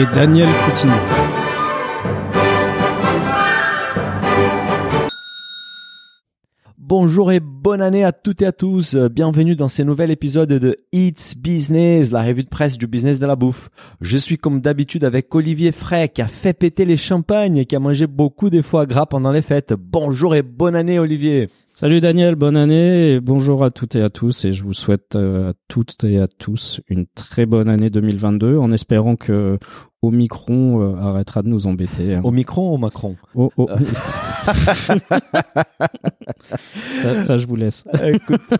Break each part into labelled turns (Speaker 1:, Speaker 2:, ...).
Speaker 1: Et Daniel Coutinho.
Speaker 2: Bonjour et bonne année à toutes et à tous. Bienvenue dans ce nouvel épisode de It's Business, la revue de presse du business de la bouffe. Je suis comme d'habitude avec Olivier Fray qui a fait péter les champagnes et qui a mangé beaucoup de foie gras pendant les fêtes. Bonjour et bonne année Olivier.
Speaker 1: Salut Daniel, bonne année et bonjour à toutes et à tous. Et je vous souhaite euh, à toutes et à tous une très bonne année 2022 en espérant que Omicron euh, arrêtera de nous embêter. hein.
Speaker 2: Au micron ou au Macron
Speaker 1: Oh, oh. ça, ça, je vous laisse.
Speaker 2: Écoute,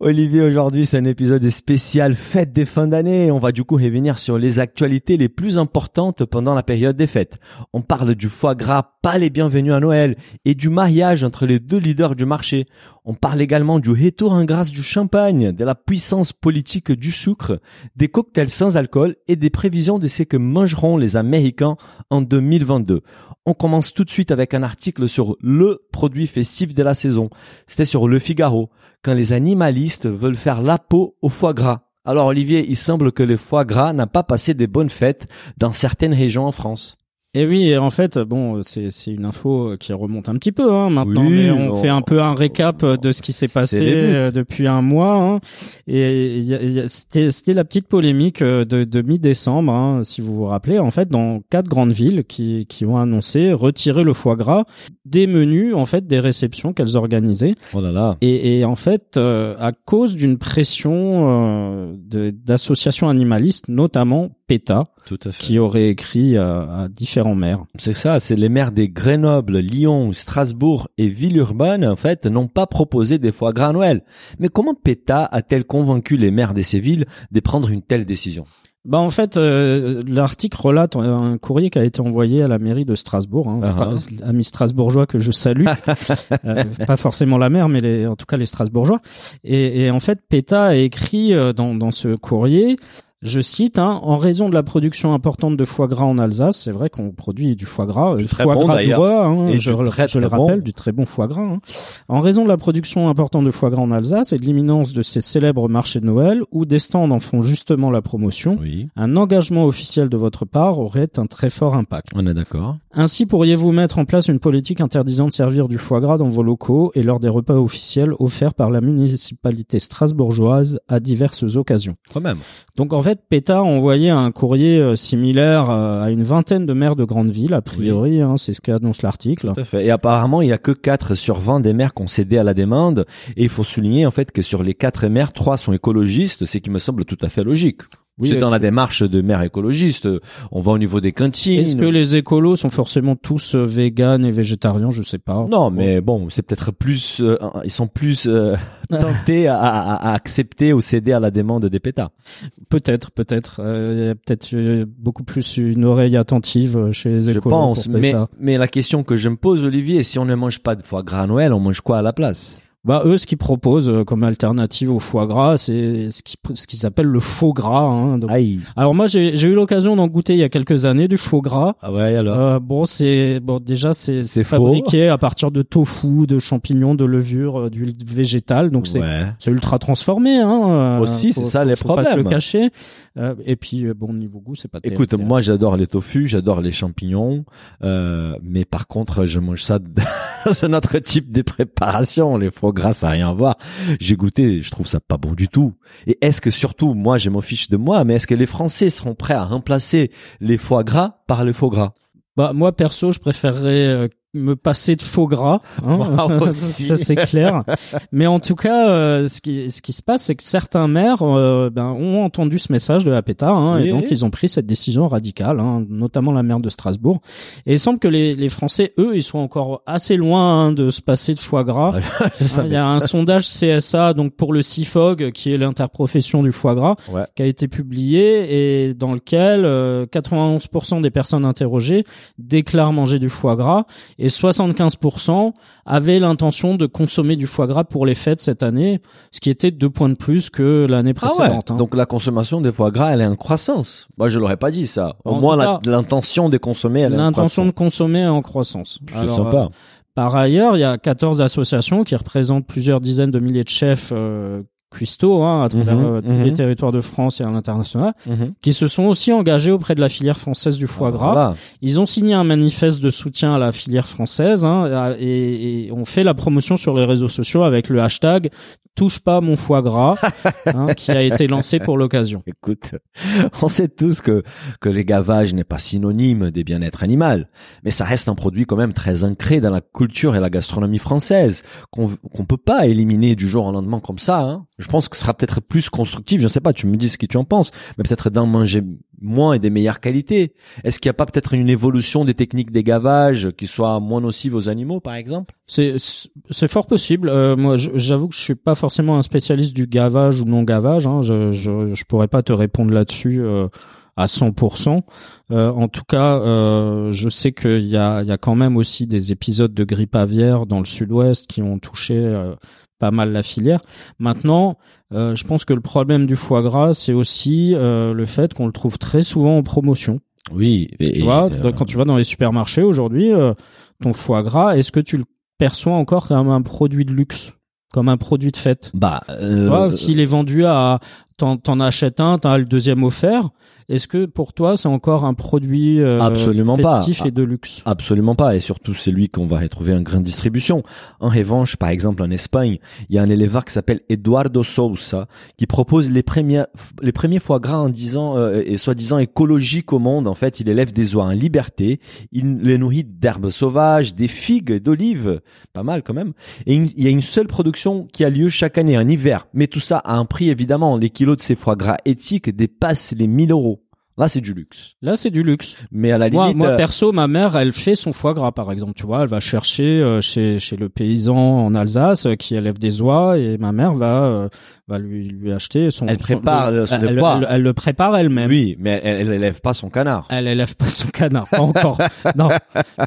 Speaker 2: Olivier, aujourd'hui, c'est un épisode spécial fête des fins d'année. On va du coup revenir sur les actualités les plus importantes pendant la période des fêtes. On parle du foie gras, pas les bienvenus à Noël, et du mariage entre les deux leaders du marché. On parle également du retour en grâce du champagne, de la puissance politique du sucre, des cocktails sans alcool et des prévisions de ce que les Américains en 2022. On commence tout de suite avec un article sur le produit festif de la saison. C'était sur Le Figaro, quand les animalistes veulent faire la peau au foie gras. Alors Olivier, il semble que le foie gras n'a pas passé des bonnes fêtes dans certaines régions en France.
Speaker 1: Et oui, et en fait, bon, c'est c'est une info qui remonte un petit peu hein, maintenant,
Speaker 2: Oui,
Speaker 1: mais on
Speaker 2: on-
Speaker 1: fait un peu un récap de ce qui s'est passé euh, depuis un mois. hein. Et il y a- il y a- c'était c'était la petite polémique euh, de, de mi-décembre, hein, si vous vous rappelez, en fait, dans quatre grandes villes qui qui ont annoncé retirer le foie gras des menus, en fait, des réceptions qu'elles organisaient.
Speaker 2: Oh là là.
Speaker 1: Et, et en fait, euh, à cause d'une pression euh, d'associations animalistes, notamment PETA,
Speaker 2: Tout à fait.
Speaker 1: qui aurait écrit à, à différents maires.
Speaker 2: C'est ça, c'est les maires des Grenoble, Lyon, Strasbourg et Villeurbanne, en fait, n'ont pas proposé des foie gras à Noël. Mais comment PETA a-t-elle convaincu les maires de ces villes de prendre une telle décision?
Speaker 1: Bah en fait, euh, l'article relate un courrier qui a été envoyé à la mairie de Strasbourg, hein,
Speaker 2: Ah
Speaker 1: Stra- amis strasbourgeois que je salue, Euh, pas forcément la maire, mais les, en tout cas les Strasbourgeois. Et, et en fait, PETA a écrit euh, dans, dans ce courrier. Je cite, hein, en raison de la production importante de foie gras en Alsace, c'est vrai qu'on produit du foie gras, euh,
Speaker 2: Du
Speaker 1: du
Speaker 2: très
Speaker 1: foie
Speaker 2: bon,
Speaker 1: gras d'oie, hein,
Speaker 2: Et
Speaker 1: je,
Speaker 2: du
Speaker 1: le-
Speaker 2: très,
Speaker 1: je le
Speaker 2: très
Speaker 1: rappelle,
Speaker 2: bon.
Speaker 1: du très bon foie gras. hein. En raison de la production importante de foie gras en Alsace et de l'imminence de ces célèbres marchés de Noël, où des stands en font justement la promotion,
Speaker 2: Oui,
Speaker 1: un engagement officiel de votre part aurait un très fort impact.
Speaker 2: on est d'accord.
Speaker 1: Ainsi pourriez-vous mettre en place une politique interdisant de servir du foie gras dans vos locaux et lors des repas officiels offerts par la municipalité strasbourgeoise à diverses occasions?
Speaker 2: Quand même.
Speaker 1: Donc en fait, PETA a envoyé un courrier euh, similaire euh, à une vingtaine de maires de grandes villes, a priori, hein, c'est ce qu'annonce l'article.
Speaker 2: Tout à fait. Et apparemment, il y a que 4 sur 20 des maires qui ont cédé à la demande. Et il faut souligner, en fait, que sur les 4 maires, 3 sont écologistes, ce qui me semble tout à fait logique.
Speaker 1: Oui,
Speaker 2: C'est dans la démarche de maires écologistes. On va au niveau des cantines.
Speaker 1: Est-ce que les écolos sont forcément tous euh, véganes et végétariens? Je sais pas.
Speaker 2: Non, mais bon, c'est peut-être plus, euh, ils sont plus euh, tentés à, à- à accepter ou céder à la demande des pétards.
Speaker 1: Peut-être, peut-être. Euh, Il y a peut-être euh, beaucoup plus une oreille attentive chez les
Speaker 2: Je
Speaker 1: écolos.
Speaker 2: pense,
Speaker 1: pour
Speaker 2: mais mais la question que je me pose, Olivier, si on ne mange pas de foie gras à Noël, on mange quoi à la place?
Speaker 1: Bah eux, ce qu'ils proposent euh, comme alternative au foie gras, c'est ce qu'ils ce qu'ils appellent le faux gras. hein. Donc-
Speaker 2: Aïe.
Speaker 1: Alors moi, j'ai j'ai eu l'occasion d'en goûter il y a quelques années du faux gras.
Speaker 2: Ah ouais, alors?
Speaker 1: Euh, bon, c'est bon déjà c'est
Speaker 2: C'est faux.
Speaker 1: fabriqué à partir de tofu, de champignons, de levure, euh, d'huile végétale. Donc c'est
Speaker 2: ouais.
Speaker 1: c'est ultra transformé. Hein, euh,
Speaker 2: Aussi, c'est ça les
Speaker 1: faut pas se le
Speaker 2: problèmes.
Speaker 1: cacher. Euh, et puis bon niveau goût, c'est pas.
Speaker 2: Écoute,
Speaker 1: terrible.
Speaker 2: moi j'adore les tofu, j'adore les champignons, euh, mais par contre je mange ça dans un autre type de préparation. Les foie gras, ça n'a rien à voir. J'ai goûté, je trouve ça pas bon du tout. Et est-ce que surtout, moi je m'en fiche de moi, mais est-ce que les Français seront prêts à remplacer les foie gras par les faux gras?
Speaker 1: Bah moi perso, je préférerais euh, me passer de faux gras. Hein. Ça c'est clair. Mais en tout cas, euh, ce qui ce qui se passe, c'est que certains maires euh, ben, ont entendu ce message de la PETA hein,
Speaker 2: Oui,
Speaker 1: et donc ils ont pris cette décision radicale, hein, notamment la maire de Strasbourg. Et il semble que les, les Français, eux, ils sont encore assez loin hein, de se passer de foie gras. Hein. Il y a un sondage CSA donc pour le CIFOG qui est l'interprofession du foie gras
Speaker 2: Ouais.
Speaker 1: qui a été publié et dans lequel euh, 91% des personnes interrogées déclarent manger du foie gras et 75% avaient l'intention de consommer du foie gras pour les fêtes cette année, ce qui était deux points de plus que l'année
Speaker 2: Ah ouais.
Speaker 1: précédente. hein.
Speaker 2: Donc la consommation des foie gras, elle est en croissance. Moi, je l'aurais pas dit ça. Au
Speaker 1: En
Speaker 2: moins, l'intention de consommer, elle est en
Speaker 1: L'intention de
Speaker 2: croissance.
Speaker 1: consommer est en croissance.
Speaker 2: C'est sympa.
Speaker 1: euh, Par ailleurs, il y a 14 associations qui représentent plusieurs dizaines de milliers de chefs euh, cuistots hein, à travers
Speaker 2: Mhm,
Speaker 1: euh, tous
Speaker 2: mhm.
Speaker 1: les territoires de France et à l'international,
Speaker 2: Mhm.
Speaker 1: qui se sont aussi engagés auprès de la filière française du foie
Speaker 2: Ah,
Speaker 1: gras.
Speaker 2: voilà.
Speaker 1: Ils ont signé un manifeste de soutien à la filière française hein, et, et ont fait la promotion sur les réseaux sociaux avec le hashtag touche pas mon foie gras hein, qui a été lancé pour l'occasion.
Speaker 2: Écoute, on sait tous que, que les gavages n'est pas synonyme des bien-être animal, mais ça reste un produit quand même très ancré dans la culture et la gastronomie française, qu'on qu'on peut pas éliminer du jour au lendemain comme ça. Hein. Je pense que ce sera peut-être plus constructif, je ne sais pas, tu me dis ce que tu en penses, mais peut-être d'en manger moins et des meilleures qualités. Est-ce qu'il n'y a pas peut-être une évolution des techniques des gavages qui soient moins nocives aux animaux, par exemple?
Speaker 1: C'est fort possible. Euh, moi, j'avoue que je suis pas forcément un spécialiste du gavage ou non gavage. Hein. Je, je je pourrais pas te répondre là-dessus euh, à 100%. Euh, en tout cas, euh, je sais qu'il y a il y a quand même aussi des épisodes de grippe aviaire dans le Sud-Ouest qui ont touché euh, pas mal la filière. Maintenant, euh, je pense que le problème du foie gras, c'est aussi euh, le fait qu'on le trouve très souvent en promotion.
Speaker 2: Oui. Et,
Speaker 1: Tu vois,
Speaker 2: euh,
Speaker 1: quand tu vas dans les supermarchés aujourd'hui, euh, ton foie gras, est-ce que tu le perçois encore comme un produit de luxe, comme un produit de fête?
Speaker 2: Bah,
Speaker 1: Tu
Speaker 2: euh,
Speaker 1: S'il est vendu à, t'en achètes un, t'as le deuxième offert. Est-ce que pour toi c'est encore un produit euh,
Speaker 2: Absolument pas.
Speaker 1: et de luxe?
Speaker 2: Absolument pas, et surtout c'est lui qu'on va retrouver en grande distribution. En revanche, par exemple en Espagne, il y a un éleveur qui s'appelle Eduardo Sousa qui propose les premiers les premiers foie gras en disant euh, et soi-disant écologiques au monde. En fait, il élève des oies en liberté, il les nourrit d'herbes sauvages, des figues, d'olives, pas mal quand même. Et il y a une seule production qui a lieu chaque année en hiver, mais tout ça à un prix évidemment. Les kilos de ces foie gras éthiques dépassent les 1000 euros. Là, c'est du luxe.
Speaker 1: Là, c'est du luxe.
Speaker 2: Mais à la
Speaker 1: Moi,
Speaker 2: limite,
Speaker 1: moi
Speaker 2: euh,
Speaker 1: perso, ma mère, elle fait son foie gras, par exemple. Tu vois, elle va chercher euh, chez chez le paysan en Alsace euh, qui élève des oies, et ma mère va va lui lui acheter son.
Speaker 2: Elle
Speaker 1: son-
Speaker 2: prépare le- son
Speaker 1: elle,
Speaker 2: foie.
Speaker 1: elle- elle le prépare elle-même.
Speaker 2: Oui, mais elle, élève pas son canard.
Speaker 1: Elle élève pas son canard, pas encore. non,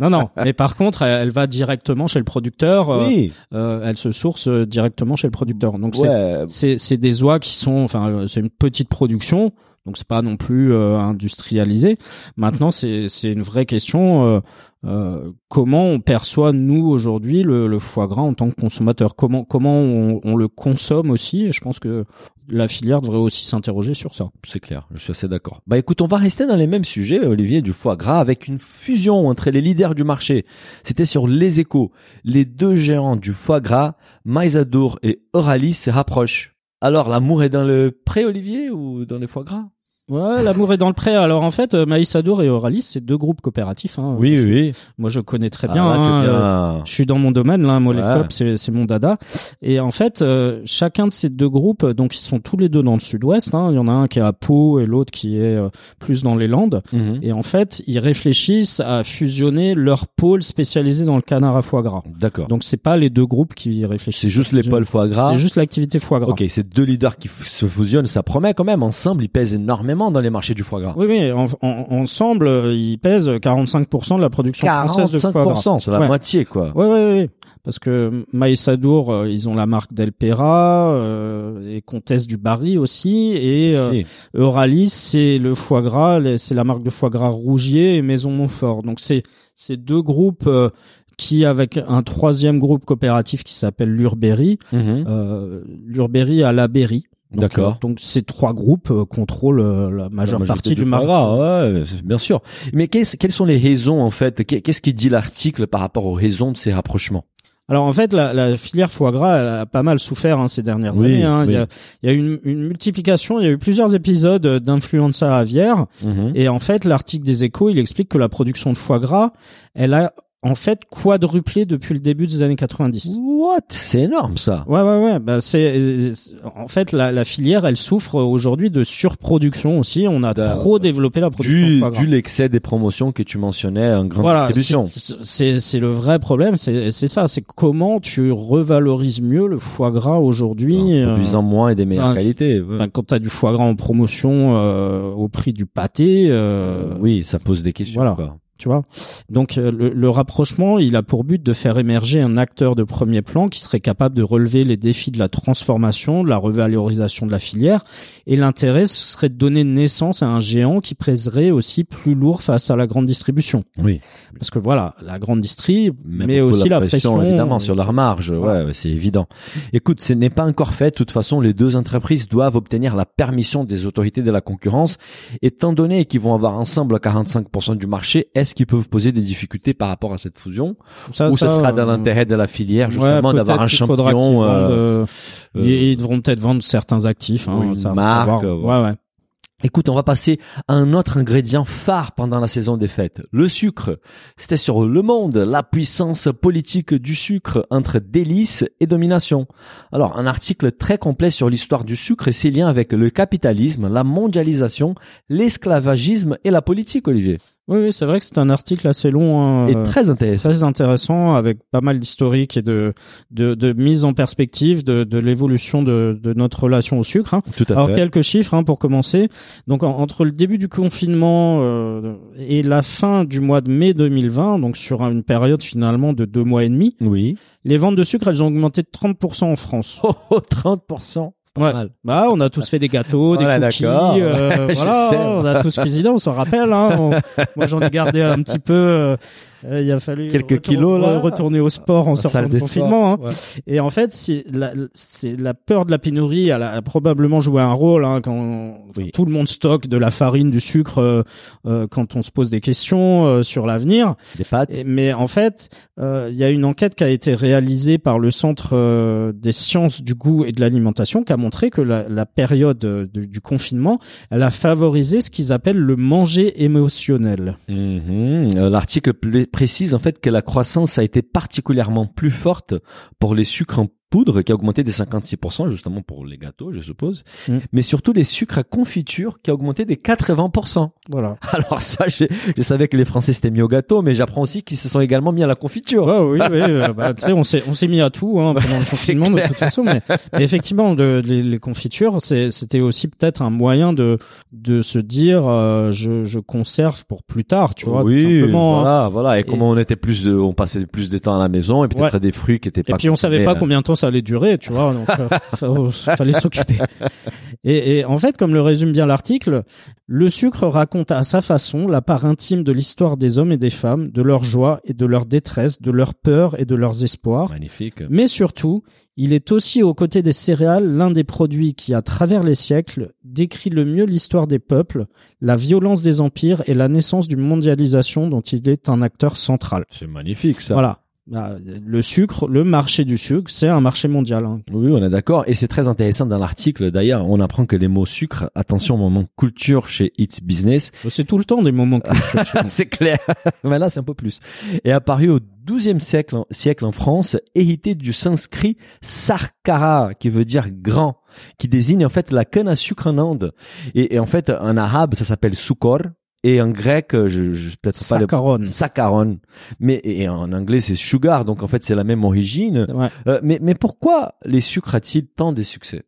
Speaker 1: non, non. Mais par contre, elle, va directement chez le producteur.
Speaker 2: oui,
Speaker 1: euh, elle se source directement chez le producteur. Donc c'est
Speaker 2: ouais.
Speaker 1: c'est c'est des oies qui sont, enfin, c'est une petite production. Donc c'est pas non plus euh, industrialisé. Maintenant, c'est une vraie question. euh, euh, comment on perçoit nous aujourd'hui le, le foie gras en tant que consommateur? Comment comment on, on le consomme aussi? Et je pense que la filière devrait aussi s'interroger sur ça.
Speaker 2: C'est clair, je suis assez d'accord. Bah écoute, on va rester dans les mêmes sujets, Olivier, du foie gras, avec une fusion entre les leaders du marché. C'était sur Les Échos. Les deux géants du foie gras, Maisadour et Euralis, se rapprochent. Alors, l'amour est dans le pré, Olivier, ou dans les foie gras?
Speaker 1: Ouais, l'amour est dans le pré. Alors en fait, euh, Maïs Adour et Euralis, c'est deux groupes coopératifs. Hein. Je-
Speaker 2: oui.
Speaker 1: Moi, je connais très
Speaker 2: Ah,
Speaker 1: bien.
Speaker 2: là,
Speaker 1: hein, euh,
Speaker 2: bien.
Speaker 1: Je suis dans mon domaine, là, moi, les
Speaker 2: Ouais.
Speaker 1: coop, c'est, c'est mon dada. Et en fait, euh, chacun de ces deux groupes, euh, donc ils sont tous les deux dans le sud-ouest. Hein. Il y en a un qui est à Pau et l'autre qui est euh, plus dans les Landes.
Speaker 2: Mhm.
Speaker 1: Et en fait, ils réfléchissent à fusionner leur pôle spécialisé dans le canard à foie gras.
Speaker 2: D'accord.
Speaker 1: Donc c'est pas les deux groupes qui réfléchissent.
Speaker 2: C'est juste les pôles foie gras.
Speaker 1: C'est juste l'activité foie gras.
Speaker 2: Ok, c'est deux leaders qui f- se fusionnent, ça promet quand même. Ensemble, ils pèsent énormément dans les marchés du foie gras.
Speaker 1: Oui, oui. en- en- ensemble, ils pèsent 45% de la production française de foie gras.
Speaker 2: 45%, c'est la
Speaker 1: Ouais.
Speaker 2: moitié, quoi.
Speaker 1: Ouais, ouais, ouais. Parce que Maïsadour, euh, ils ont la marque Del Pera euh, et Comtesse du Barry aussi. Et euh,
Speaker 2: Si.
Speaker 1: Euralis, c'est le foie gras, c'est la marque de foie gras Rougier et Maison Montfort. Donc c'est c'est deux groupes euh, qui, avec un troisième groupe coopératif qui s'appelle l'Urberry,
Speaker 2: Mhm.
Speaker 1: euh, l'Urberry à la Berry. Donc,
Speaker 2: D'accord.
Speaker 1: euh, donc ces trois groupes euh, contrôlent euh, la majeure
Speaker 2: La
Speaker 1: partie du
Speaker 2: foie
Speaker 1: marché.
Speaker 2: gras, ouais, bien sûr. Mais qu'est-ce- quelles sont les raisons en fait? Qu'est- Qu'est-ce qui dit l'article par rapport aux raisons de ces rapprochements?
Speaker 1: Alors en fait, la, la filière foie gras elle a pas mal souffert hein, ces dernières
Speaker 2: Oui,
Speaker 1: années. hein.
Speaker 2: oui.
Speaker 1: Il, y a, il y a une, une multiplication, il y a eu plusieurs épisodes d'influenza aviaire.
Speaker 2: Mhm.
Speaker 1: Et en fait, l'article des Échos, il explique que la production de foie gras, elle a en fait quadruplé depuis le début des années 90.
Speaker 2: What? C'est énorme ça.
Speaker 1: Ouais, ouais, ouais. Bah, c'est en fait la, la filière, elle souffre aujourd'hui de surproduction aussi. On a trop développé la production.
Speaker 2: Du, du l'excès des promotions que tu mentionnais en grande
Speaker 1: Voilà,
Speaker 2: distribution.
Speaker 1: c'est- c'est c'est le vrai problème. C'est c'est ça. C'est comment tu revalorises mieux le foie gras aujourd'hui.
Speaker 2: En
Speaker 1: euh,
Speaker 2: produisant moins et des meilleures qualités. ouais.
Speaker 1: Quand t'as du foie gras en promotion euh, au prix du pâté, euh,
Speaker 2: oui, ça pose des questions.
Speaker 1: voilà.
Speaker 2: quoi.
Speaker 1: Tu vois. Donc euh, le, le rapprochement, il a pour but de faire émerger un acteur de premier plan qui serait capable de relever les défis de la transformation, de la revalorisation de la filière. Et l'intérêt ce serait de donner naissance à un géant qui pèserait aussi plus lourd face à la grande distribution.
Speaker 2: Oui.
Speaker 1: Parce que voilà, la grande distrie,
Speaker 2: Mais
Speaker 1: aussi la pression,
Speaker 2: évidemment sur leur marge.
Speaker 1: Voilà.
Speaker 2: Ouais, ouais, c'est évident. Écoute, ce n'est pas encore fait. De toute façon, les deux entreprises doivent obtenir la permission des autorités de la concurrence. Étant donné qu'ils vont avoir ensemble 45% du marché, est-ce qu'ils peuvent poser des difficultés par rapport à cette fusion
Speaker 1: Ça,
Speaker 2: ou
Speaker 1: ça,
Speaker 2: sera dans
Speaker 1: euh,
Speaker 2: l'intérêt de la filière
Speaker 1: ouais,
Speaker 2: justement d'avoir un champion euh,
Speaker 1: euh,
Speaker 2: euh,
Speaker 1: ils- devront peut-être vendre certains actifs. Hein,
Speaker 2: une
Speaker 1: ça,
Speaker 2: marque.
Speaker 1: Ouais, ouais.
Speaker 2: Écoute, on va passer à un autre ingrédient phare pendant la saison des fêtes, le sucre. C'était sur Le Monde, la puissance politique du sucre entre délices et domination. Alors, un article très complet sur l'histoire du sucre et ses liens avec le capitalisme, la mondialisation, l'esclavagisme et la politique, Olivier.
Speaker 1: Oui, oui, c'est vrai que c'est un article assez long. hein,
Speaker 2: Et
Speaker 1: euh,
Speaker 2: très intéressant.
Speaker 1: très intéressant avec pas mal d'historique et de, de, de mise en perspective de, de l'évolution de, de notre relation au sucre. hein.
Speaker 2: Tout à
Speaker 1: Alors
Speaker 2: fait.
Speaker 1: quelques chiffres hein, pour commencer. Donc en- entre le début du confinement euh, et la fin du mois de mai 2020, donc sur une période finalement de deux mois et demi,
Speaker 2: Oui.
Speaker 1: les ventes de sucre elles ont augmenté de 30% en France.
Speaker 2: Oh, oh 30%. Pas
Speaker 1: Ouais.
Speaker 2: mal.
Speaker 1: Bah, on a tous fait des gâteaux, des
Speaker 2: Voilà,
Speaker 1: cookies, euh, voilà,
Speaker 2: sais.
Speaker 1: on a tous cuisiné, on s'en rappelle. Hein, On- moi, j'en ai gardé un petit peu. Euh, il a fallu
Speaker 2: Quelques
Speaker 1: retour-
Speaker 2: kilos, là.
Speaker 1: retourner au sport en sortant
Speaker 2: des
Speaker 1: confinement. hein.
Speaker 2: Ouais.
Speaker 1: Et en fait, c'est la, peur de la pénurie. Elle a, a probablement joué un rôle hein, quand
Speaker 2: Oui.
Speaker 1: tout le monde stocke de la farine, du sucre, euh, euh, quand on se pose des questions euh, sur l'avenir.
Speaker 2: Des pâtes.
Speaker 1: Et- Mais en fait, il y a une enquête qui a été réalisée par le Centre des sciences du goût et de l'alimentation qui a montré que la, la période du, du confinement, elle a favorisé ce qu'ils appellent le manger émotionnel.
Speaker 2: Mhm. Euh, L'article précise en fait que la croissance a été particulièrement plus forte pour les sucres poudre qui a augmenté des 56% justement pour les gâteaux je suppose
Speaker 1: Mm.
Speaker 2: mais surtout les sucres à confiture qui a augmenté des 80%
Speaker 1: Voilà.
Speaker 2: alors ça je, je savais que les français s'étaient mis au gâteau mais j'apprends aussi qu'ils se sont également mis à la confiture
Speaker 1: Ouais, oui, oui. euh, bah, tu sais, on s'est on s'est mis à tout hein, pendant le confinement de toute façon, mais, mais effectivement, de, les, les confitures, c'est- c'était aussi peut-être un moyen de de se dire, euh, je, je conserve pour plus tard, tu vois.
Speaker 2: oui
Speaker 1: simplement, hein.
Speaker 2: voilà voilà et, comment on était plus de- on passait plus de temps à la maison et peut-être des fruits qui étaient
Speaker 1: Et
Speaker 2: pas
Speaker 1: puis on savait pas
Speaker 2: hein.
Speaker 1: combien de temps ça allait durer, tu vois. Donc euh, fa- fallait s'occuper. Et, et en fait, comme le résume bien l'article, le sucre raconte à sa façon la part intime de l'histoire des hommes et des femmes, de leur joie et de leur détresse, de leur peur et de leurs espoirs.
Speaker 2: magnifique
Speaker 1: Mais surtout, il est aussi aux côtés des céréales l'un des produits qui, à travers les siècles, décrit le mieux l'histoire des peuples, la violence des empires et la naissance d'une mondialisation dont il est un acteur central.
Speaker 2: c'est magnifique ça
Speaker 1: Voilà. Bah, Le sucre, le marché du sucre, c'est un marché mondial. hein.
Speaker 2: Oui, on est d'accord. Et c'est très intéressant dans l'article. D'ailleurs, on apprend que les mots sucre, attention au moment culture chez It's Business.
Speaker 1: C'est tout le temps des moments nous.
Speaker 2: c'est clair. Mais là, c'est un peu plus. Est apparu au XIIe siècle, siècle en France, hérité du sanskrit sarkara, qui veut dire grand, qui désigne en fait la canne à sucre en Inde. Et, et en fait, en arabe, ça s'appelle sukor. Et en grec, je, je peut-être pas le
Speaker 1: Saccharon.
Speaker 2: Saccharon. Mais et en anglais, c'est sugar. Donc en fait, c'est la même origine.
Speaker 1: Ouais.
Speaker 2: Euh, mais, mais pourquoi les sucres a-t-il tant de succès?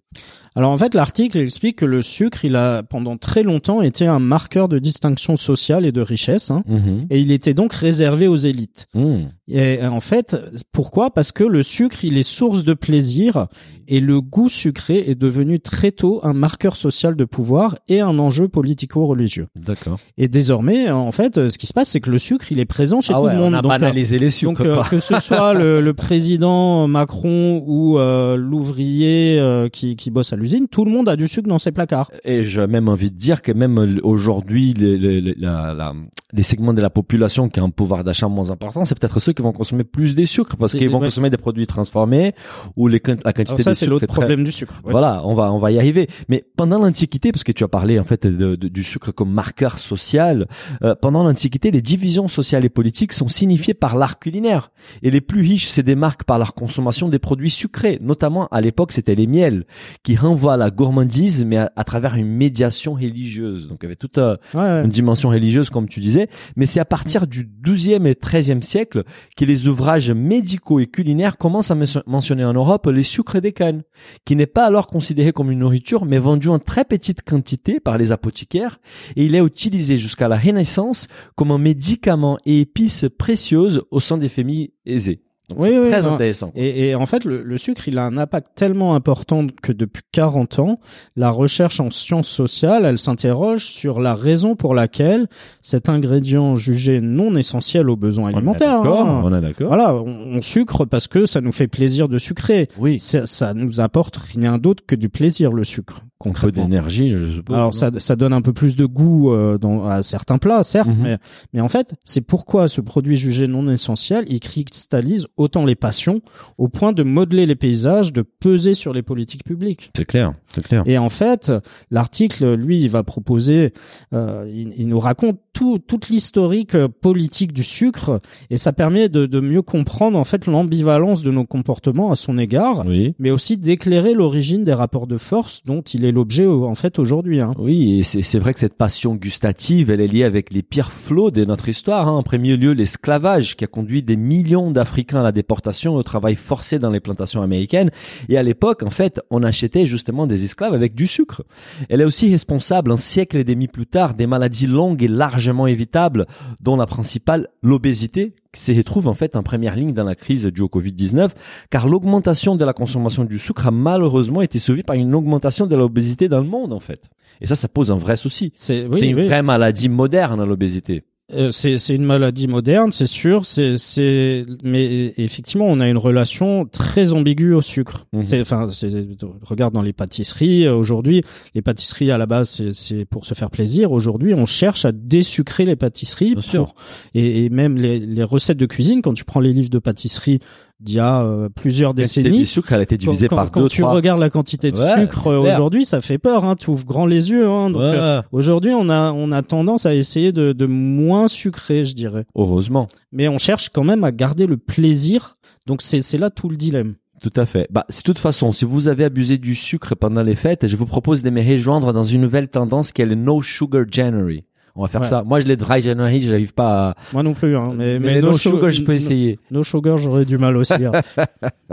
Speaker 1: Alors en fait, l'article explique que le sucre, il a pendant très longtemps été un marqueur de distinction sociale et de richesse, hein, et il était donc réservé aux élites.
Speaker 2: Mmh.
Speaker 1: Et en fait, pourquoi? Parce que le sucre, il est source de plaisir et le goût sucré est devenu très tôt un marqueur social de pouvoir et un enjeu politico-religieux.
Speaker 2: D'accord.
Speaker 1: Et désormais, en fait, ce qui se passe, c'est que le sucre, il est présent chez
Speaker 2: Ah
Speaker 1: tout
Speaker 2: ouais,
Speaker 1: le monde.
Speaker 2: on a
Speaker 1: Donc, euh,
Speaker 2: banalisé les
Speaker 1: donc
Speaker 2: sucres.
Speaker 1: euh,
Speaker 2: quoi.
Speaker 1: que ce soit le, le président Macron ou euh, l'ouvrier euh, qui, qui bosse à l'usine, tout le monde a du sucre dans ses placards.
Speaker 2: Et j'ai même envie de dire que même aujourd'hui, la, les segments de la population qui ont un pouvoir d'achat moins important, c'est peut-être ceux qui vont consommer plus des sucres parce
Speaker 1: C'est-
Speaker 2: qu'ils vont
Speaker 1: ouais.
Speaker 2: consommer des produits transformés ou les, la quantité
Speaker 1: ça,
Speaker 2: de
Speaker 1: c'est
Speaker 2: sucre
Speaker 1: l'autre
Speaker 2: est très-
Speaker 1: problème du sucre. Ouais.
Speaker 2: Voilà, on va on va y arriver. Mais pendant l'Antiquité, parce que tu as parlé en fait de- de- du sucre comme marqueur social, euh, pendant l'Antiquité, les divisions sociales et politiques sont signifiées par l'art culinaire. Et les plus riches se démarquent par leur consommation des produits sucrés. Notamment à l'époque, c'était les miels qui renvoient à la gourmandise, mais à, à travers une médiation religieuse. Donc il y avait toute euh,
Speaker 1: ouais.
Speaker 2: une dimension religieuse, comme tu disais. Mais c'est à partir du 12e et 13e siècle que les ouvrages médicaux et culinaires commencent à mention- mentionner en Europe les sucres des cannes, qui n'est pas alors considéré comme une nourriture, mais vendu en très petite quantité par les apothicaires, et il est utilisé jusqu'à la Renaissance comme un médicament et épice précieuse au sein des familles aisées. Donc
Speaker 1: Oui,
Speaker 2: c'est
Speaker 1: oui,
Speaker 2: très
Speaker 1: non.
Speaker 2: intéressant.
Speaker 1: Et, et en fait, le, le sucre, il a un impact tellement important que depuis 40 ans, la recherche en sciences sociales, elle s'interroge sur la raison pour laquelle cet ingrédient jugé non essentiel aux besoins alimentaires. hein.
Speaker 2: on est d'accord.
Speaker 1: Voilà, on, on sucre parce que ça nous fait plaisir de sucrer.
Speaker 2: Oui,
Speaker 1: Ça, ça nous apporte rien d'autre que du plaisir, le sucre.
Speaker 2: Un peu d'énergie, je suppose.
Speaker 1: Alors ça, ça donne un peu plus de goût euh, dans, à certains plats, certes,
Speaker 2: Mhm.
Speaker 1: mais, mais en fait, c'est pourquoi ce produit jugé non essentiel, il cristallise autant les passions au point de modeler les paysages, de peser sur les politiques publiques.
Speaker 2: c'est clair, c'est clair.
Speaker 1: Et en fait, l'article, lui, il va proposer, euh, il, il nous raconte tout, toute l'historique euh, politique du sucre, et ça permet de, de mieux comprendre en fait l'ambivalence de nos comportements à son égard,
Speaker 2: Oui.
Speaker 1: mais aussi d'éclairer l'origine des rapports de force dont il est l'objet en fait aujourd'hui. Hein.
Speaker 2: Oui, et c'est vrai que cette passion gustative, elle est liée avec les pires flots de notre histoire. hein. En premier lieu, l'esclavage qui a conduit des millions d'Africains à la déportation et au travail forcé dans les plantations américaines. Et à l'époque, en fait, on achetait justement des esclaves avec du sucre. Elle est aussi responsable, un siècle et demi plus tard, des maladies longues et largement évitables, dont la principale, l'obésité, se retrouve en fait en première ligne dans la crise due au Covid-19, car l'augmentation de la consommation du sucre a malheureusement été suivie par une augmentation de l'obésité dans le monde, en fait. Et ça, ça pose un vrai souci.
Speaker 1: C'est oui,
Speaker 2: une
Speaker 1: oui.
Speaker 2: vraie maladie moderne, l'obésité.
Speaker 1: Euh, c'est c'est une maladie moderne, c'est sûr. C'est c'est mais effectivement, on a une relation très ambiguë au sucre. C'est enfin, c'est regarde dans les pâtisseries euh, aujourd'hui, les pâtisseries à la base c'est c'est pour se faire plaisir. Aujourd'hui, on cherche à désucrer les pâtisseries.
Speaker 2: Bien sûr.
Speaker 1: et, et même les, les recettes de cuisine, quand tu prends les livres de pâtisserie d'il y a euh, plusieurs décennies,
Speaker 2: de sucre, elle a été divisée
Speaker 1: quand,
Speaker 2: par
Speaker 1: quand
Speaker 2: deux,
Speaker 1: tu
Speaker 2: trois.
Speaker 1: regardes la quantité de
Speaker 2: Ouais,
Speaker 1: sucre aujourd'hui, ça fait peur. Hein, tu ouvres grand les yeux. Hein, donc,
Speaker 2: Ouais.
Speaker 1: euh, Aujourd'hui, on a on a tendance à essayer de, de moins sucrer, je dirais.
Speaker 2: Heureusement.
Speaker 1: Mais on cherche quand même à garder le plaisir. Donc c'est c'est là tout le dilemme.
Speaker 2: Tout à fait. Bah, de toute façon, si vous avez abusé du sucre pendant les fêtes, je vous propose de me rejoindre dans une nouvelle tendance qui est le No Sugar January. On va faire
Speaker 1: Ouais.
Speaker 2: ça. Moi, je l'ai Dry January, je n'arrive pas à...
Speaker 1: Moi non plus. Hein, mais
Speaker 2: mais,
Speaker 1: mais,
Speaker 2: no,
Speaker 1: no
Speaker 2: sugar, je peux
Speaker 1: no-
Speaker 2: essayer.
Speaker 1: No sugar, j'aurais du mal aussi. hein.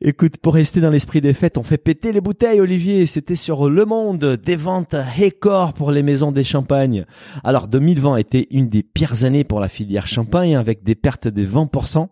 Speaker 2: Écoute, pour rester dans l'esprit des fêtes, on fait péter les bouteilles, Olivier. C'était sur Le Monde, des ventes records pour les maisons des champagnes. Alors, 2020 a été une des pires années pour la filière champagne, avec des pertes de 20%.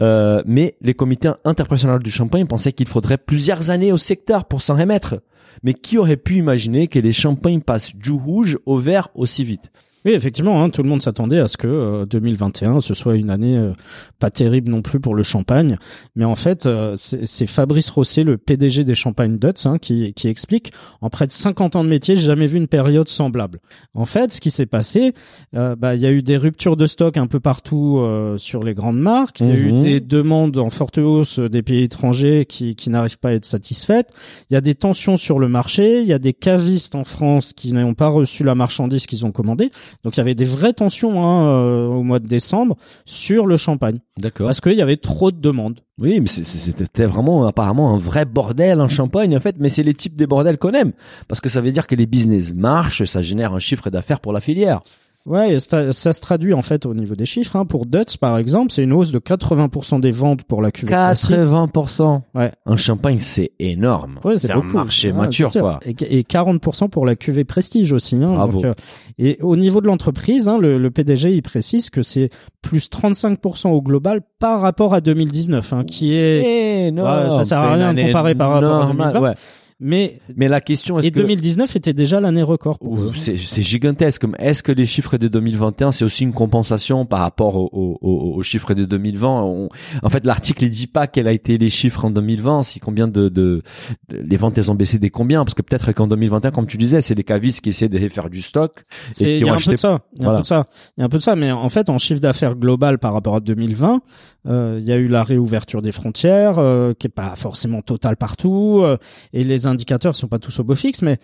Speaker 2: Euh, mais les comités interprofessionnels du champagne pensaient qu'il faudrait plusieurs années au secteur pour s'en remettre. Mais qui aurait pu imaginer que les champagnes passent du rouge au vert aussi vite?
Speaker 1: Oui, effectivement, hein, tout le monde s'attendait à ce que euh, 2021 ce soit une année euh, pas terrible non plus pour le champagne, mais en fait, euh, c'est Fabrice Rosset, le PDG des Champagne Duts, hein, qui, qui explique en près de 50 ans de métier, j'ai jamais vu une période semblable. En fait, ce qui s'est passé, euh, bah, il y a eu des ruptures de stock un peu partout euh, sur les grandes marques, il y a eu
Speaker 2: Mhm.
Speaker 1: des demandes en forte hausse des pays étrangers qui, qui n'arrivent pas à être satisfaites, il y a des tensions sur le marché, il y a des cavistes en France qui n'ont pas reçu la marchandise qu'ils ont commandée. Donc il y avait des vraies tensions hein, euh, au mois de décembre sur le champagne
Speaker 2: D'accord.
Speaker 1: parce qu'il y avait trop de demandes.
Speaker 2: Oui, mais c'était vraiment apparemment un vrai bordel en Champagne en fait, mais c'est les types des bordels qu'on aime parce que ça veut dire que les business marchent, ça génère un chiffre d'affaires pour la filière.
Speaker 1: Ouais, ça, ça se traduit en fait au niveau des chiffres. Hein. Pour Dutz par exemple, c'est une hausse de 80% des ventes pour la cuvée classique.
Speaker 2: 80%.
Speaker 1: Ouais.
Speaker 2: En Champagne, c'est énorme.
Speaker 1: Ouais, c'est
Speaker 2: un marché
Speaker 1: Ouais,
Speaker 2: mature quoi.
Speaker 1: Et, et 40% pour la cuvée prestige aussi. Hein.
Speaker 2: Bravo.
Speaker 1: Donc, euh, et au niveau de l'entreprise, hein, le, le PDG il précise que c'est plus 35% au global par rapport à 2019, hein, qui est
Speaker 2: Énorme.
Speaker 1: Ouais, ça sert à rien de comparer par rapport à
Speaker 2: normale,
Speaker 1: 2020. Mais
Speaker 2: Mais la question est-ce
Speaker 1: et
Speaker 2: que
Speaker 1: 2019 était déjà l'année record
Speaker 2: c'est gigantesque. Est-ce que les chiffres de 2021 c'est aussi une compensation par rapport aux au, au- aux chiffres de 2020 On- En fait, l'article il dit pas quels a été les chiffres en 2020, si combien de, de, de- les ventes elles ont baissé des combien, parce que peut-être qu'en 2021, comme tu disais, c'est les cavistes qui essaient de faire du stock
Speaker 1: Il
Speaker 2: qui
Speaker 1: y
Speaker 2: ont
Speaker 1: a un
Speaker 2: acheté
Speaker 1: peu de ça. Il y a
Speaker 2: Voilà.
Speaker 1: un peu de ça. Il y a un peu de ça. Mais en fait, en chiffre d'affaires global par rapport à 2020, euh, il y a eu la réouverture des frontières, euh, qui est pas forcément totale partout, euh, et les indicateurs sont pas tous au beau fixe. Mais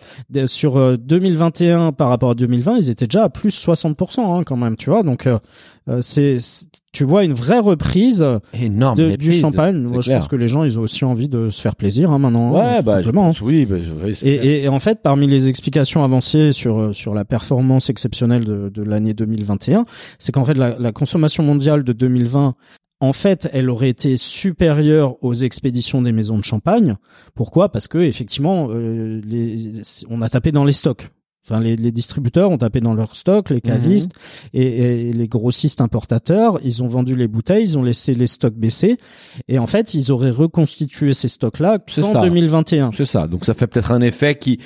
Speaker 1: sur euh, 2021 par rapport à 2020, ils étaient déjà à plus 60% hein, quand même. Tu vois, donc euh, euh, c'est tu vois une vraie reprise
Speaker 2: énorme
Speaker 1: de-
Speaker 2: les
Speaker 1: du champagne. Moi, je pense que les gens, ils ont aussi envie de se faire plaisir hein, maintenant. hein,
Speaker 2: Ouais, bah, je
Speaker 1: simplement.
Speaker 2: pense, oui, bah, oui.
Speaker 1: Et, et- et en fait, parmi les explications avancées sur euh, sur la performance exceptionnelle de, de l'année 2021, c'est qu'en fait la, la consommation mondiale de 2020, en fait, elle aurait été supérieure aux expéditions des maisons de champagne. Pourquoi? Parce que effectivement, euh, les, on a tapé dans les stocks. Enfin, les, les distributeurs ont tapé dans leurs stocks, les cavistes et, et les grossistes importateurs, ils ont vendu les bouteilles, ils ont laissé les stocks baisser, et en fait, ils auraient reconstitué ces stocks-là
Speaker 2: ça.
Speaker 1: 2021.
Speaker 2: C'est ça. Donc ça fait peut-être un effet qui,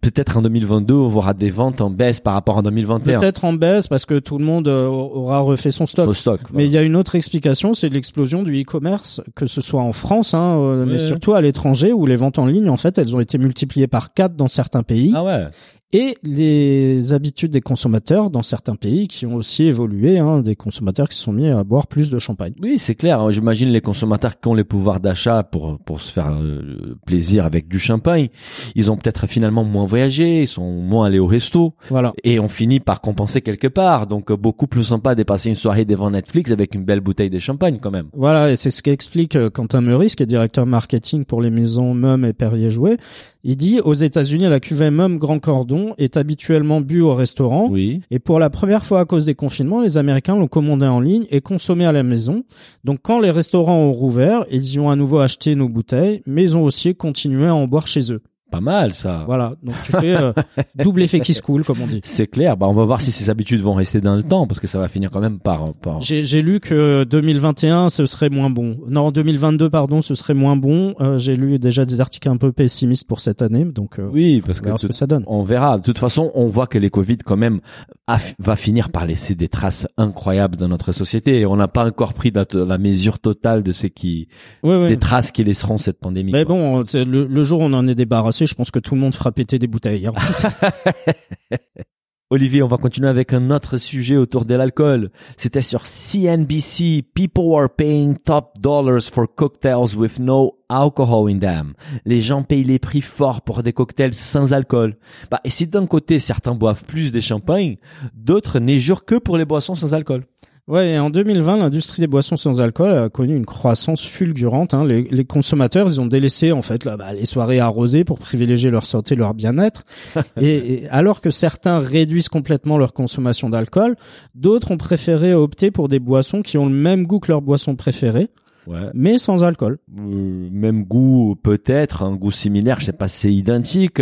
Speaker 2: peut-être en 2022, on verra des ventes en baisse par rapport à 2021.
Speaker 1: Peut-être en baisse parce que tout le monde euh, aura refait son stock.
Speaker 2: Au stock.
Speaker 1: Mais il y a une autre explication, c'est l'explosion du e-commerce, que ce soit en France, hein, euh, mais
Speaker 2: Ouais.
Speaker 1: surtout à l'étranger, où les ventes en ligne, en fait, elles ont été multipliées par 4 dans certains pays,
Speaker 2: Ah ouais.
Speaker 1: Et les habitudes des consommateurs dans certains pays qui ont aussi évolué, hein, des consommateurs qui se sont mis à boire plus de champagne.
Speaker 2: Oui, c'est clair. hein. J'imagine les consommateurs qui ont les pouvoirs d'achat pour pour se faire euh, plaisir avec du champagne, ils ont peut-être finalement moins voyagé, ils sont moins allés au resto
Speaker 1: Voilà.
Speaker 2: et on finit par compenser quelque part. Donc euh, beaucoup plus sympa de passer une soirée devant Netflix avec une belle bouteille de champagne quand même.
Speaker 1: Voilà, et c'est ce qu'explique euh, Quentin Meurice, qui est directeur marketing pour les maisons Mum et Perrier Jouet. Il dit, aux États-Unis, la cuvée Mum Grand Cordon est habituellement bu au restaurant.
Speaker 2: Oui.
Speaker 1: Et pour la première fois à cause des confinements, les Américains l'ont commandé en ligne et consommé à la maison. Donc quand les restaurants ont rouvert, ils y ont à nouveau acheté nos bouteilles, mais ils ont aussi continué à en boire chez eux.
Speaker 2: Pas mal ça.
Speaker 1: Voilà, donc tu fais euh, double effet qui se coule, comme on dit.
Speaker 2: C'est clair. Bah on va voir si ces habitudes vont rester dans le temps parce que ça va finir quand même par par.
Speaker 1: J'ai j'ai lu que 2021 ce serait moins bon. Non, 2022 pardon, ce serait moins bon. Euh, J'ai lu déjà des articles un peu pessimistes pour cette année, donc euh,
Speaker 2: Oui, parce
Speaker 1: on
Speaker 2: que
Speaker 1: verra ce que ça donne.
Speaker 2: on verra. De toute façon, on voit que les Covid quand même va finir par laisser des traces incroyables dans notre société. Et on n'a pas encore pris la, la mesure totale de ce qui,
Speaker 1: Oui, oui.
Speaker 2: des traces qui laisseront cette pandémie.
Speaker 1: Mais
Speaker 2: quoi.
Speaker 1: bon, le, le jour où on en est débarrassé, je pense que tout le monde fera péter des bouteilles. hein.
Speaker 2: Olivier, on va continuer avec un autre sujet autour de l'alcool. C'était sur CNBC. People are paying top dollars for cocktails with no alcohol in them. Les gens payent les prix forts pour des cocktails sans alcool. Bah, et si d'un côté certains boivent plus de champagne, d'autres n'y jurent que pour les boissons sans alcool.
Speaker 1: Ouais, et en 2020, l'industrie des boissons sans alcool a connu une croissance fulgurante. hein. Les, les consommateurs, ils ont délaissé en fait là, bah, les soirées arrosées pour privilégier leur santé, leur bien-être. et, et alors que certains réduisent complètement leur consommation d'alcool, d'autres ont préféré opter pour des boissons qui ont le même goût que leur boisson préférée,
Speaker 2: Ouais.
Speaker 1: mais sans alcool.
Speaker 2: Euh, même goût peut-être, un goût similaire, je sais pas si c'est identique,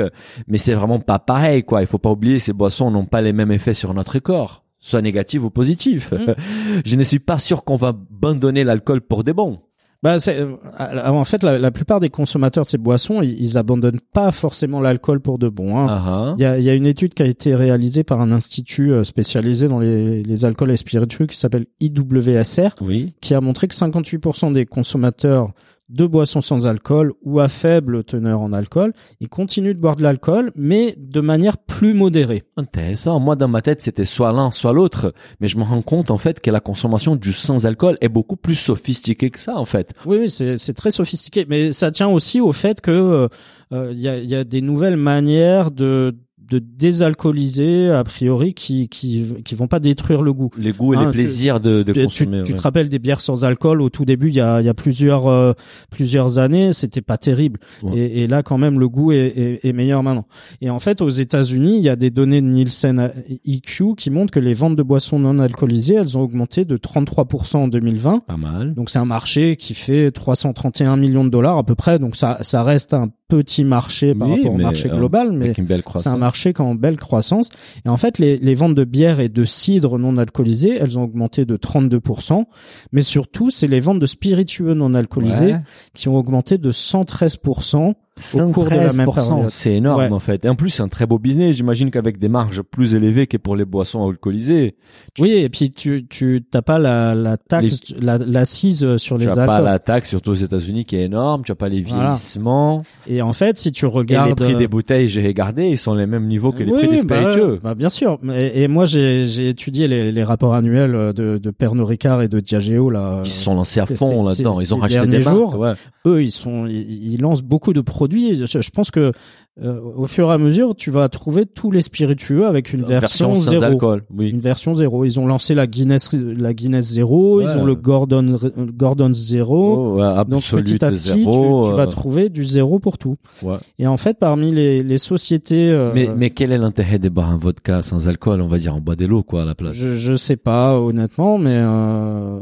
Speaker 2: mais c'est vraiment pas pareil quoi. Il faut pas oublier ces boissons n'ont pas les mêmes effets sur notre corps, soit négatif ou positif.
Speaker 1: Mm.
Speaker 2: je ne suis pas sûr qu'on va abandonner l'alcool pour des bons.
Speaker 1: Bah, c'est, euh, en fait, la, la plupart des consommateurs de ces boissons, ils, ils abandonnent pas forcément l'alcool pour de bon. Hein.
Speaker 2: Ah, ah.
Speaker 1: Il y, a, il y a une étude qui a été réalisée par un institut euh, spécialisé dans les, les alcools et spiritueux qui s'appelle IWSR,
Speaker 2: Oui.
Speaker 1: qui a montré que 58% des consommateurs de boissons sans alcool ou à faible teneur en alcool, ils continuent de boire de l'alcool, mais de manière plus modérée.
Speaker 2: Intéressant. Moi, dans ma tête, c'était soit l'un, soit l'autre. Mais je me rends compte, en fait, que la consommation du sans-alcool est beaucoup plus sophistiquée que ça, en fait.
Speaker 1: Oui, oui, c'est très sophistiqué, mais ça tient aussi au fait que euh, euh, il y, a, il y a des nouvelles manières de de désalcooliser a priori qui qui qui vont pas détruire le goût.
Speaker 2: Les goûts et les
Speaker 1: tu-
Speaker 2: plaisirs de, de
Speaker 1: Tu-
Speaker 2: consommer.
Speaker 1: tu,
Speaker 2: ouais.
Speaker 1: te rappelles des bières sans alcool au tout début, il y a, il y a plusieurs euh, plusieurs années, c'était pas terrible.
Speaker 2: Ouais.
Speaker 1: Et, et là, quand même, le goût est, est, est meilleur maintenant. Et en fait, aux États-Unis, il y a des données de Nielsen EQ qui montrent que les ventes de boissons non alcoolisées, elles ont augmenté de 33% en 2020.
Speaker 2: Pas mal.
Speaker 1: Donc c'est un marché qui fait 331 millions de dollars à peu près. Donc ça, ça reste un petit marché par
Speaker 2: Oui,
Speaker 1: rapport au marché
Speaker 2: euh,
Speaker 1: global, mais c'est un marché qui est en belle croissance. Et en fait, les, les ventes de bière et de cidre non alcoolisés, elles ont augmenté de 32%. Mais surtout, c'est les ventes de spiritueux non alcoolisés
Speaker 2: Ouais.
Speaker 1: qui ont augmenté de 113%. Au cours de la même
Speaker 2: 73%,
Speaker 1: période.
Speaker 2: c'est énorme
Speaker 1: Ouais.
Speaker 2: en fait. Et en plus, c'est un très beau business. J'imagine qu'avec des marges plus élevées que pour les boissons alcoolisées,
Speaker 1: Oui, et puis tu tu t'as pas la la taxe la l'assise sur
Speaker 2: tu
Speaker 1: les
Speaker 2: as pas
Speaker 1: alcools.
Speaker 2: la taxe, surtout aux États-Unis, qui est énorme. Tu as pas les
Speaker 1: Voilà.
Speaker 2: vieillissements.
Speaker 1: Et en fait, si tu
Speaker 2: Et
Speaker 1: regardes
Speaker 2: les prix
Speaker 1: euh,
Speaker 2: des bouteilles, j'ai regardé, ils sont les mêmes niveaux que les
Speaker 1: Oui,
Speaker 2: prix des
Speaker 1: bah,
Speaker 2: spiritueux.
Speaker 1: bah, bien sûr. Et, et moi, j'ai j'ai étudié les, les rapports annuels de, de Pernod Ricard et de Diageo là.
Speaker 2: Ils sont lancés à fond là-dedans. Ils ont racheté des marques.
Speaker 1: jours,
Speaker 2: ouais.
Speaker 1: Eux, ils sont, ils, ils lancent beaucoup de produits. Je, je pense que euh, au fur et à mesure, tu vas trouver tous les spiritueux avec une version, zéro.
Speaker 2: alcool. Oui.
Speaker 1: Une version zéro. Ils ont lancé la Guinness, la Guinness zéro.
Speaker 2: Ouais.
Speaker 1: Ils ont le Gordon, Gordon zéro.
Speaker 2: Oh, ouais,
Speaker 1: Donc petit à petit,
Speaker 2: zéro.
Speaker 1: tu, tu vas
Speaker 2: euh,
Speaker 1: trouver du zéro pour tout.
Speaker 2: ouais.
Speaker 1: Et en fait, parmi les, les sociétés, euh,
Speaker 2: Mais, mais quel est l'intérêt de boire un vodka sans alcool? On va dire on boit de l'eau quoi à la place.
Speaker 1: Je, je sais pas honnêtement, mais euh,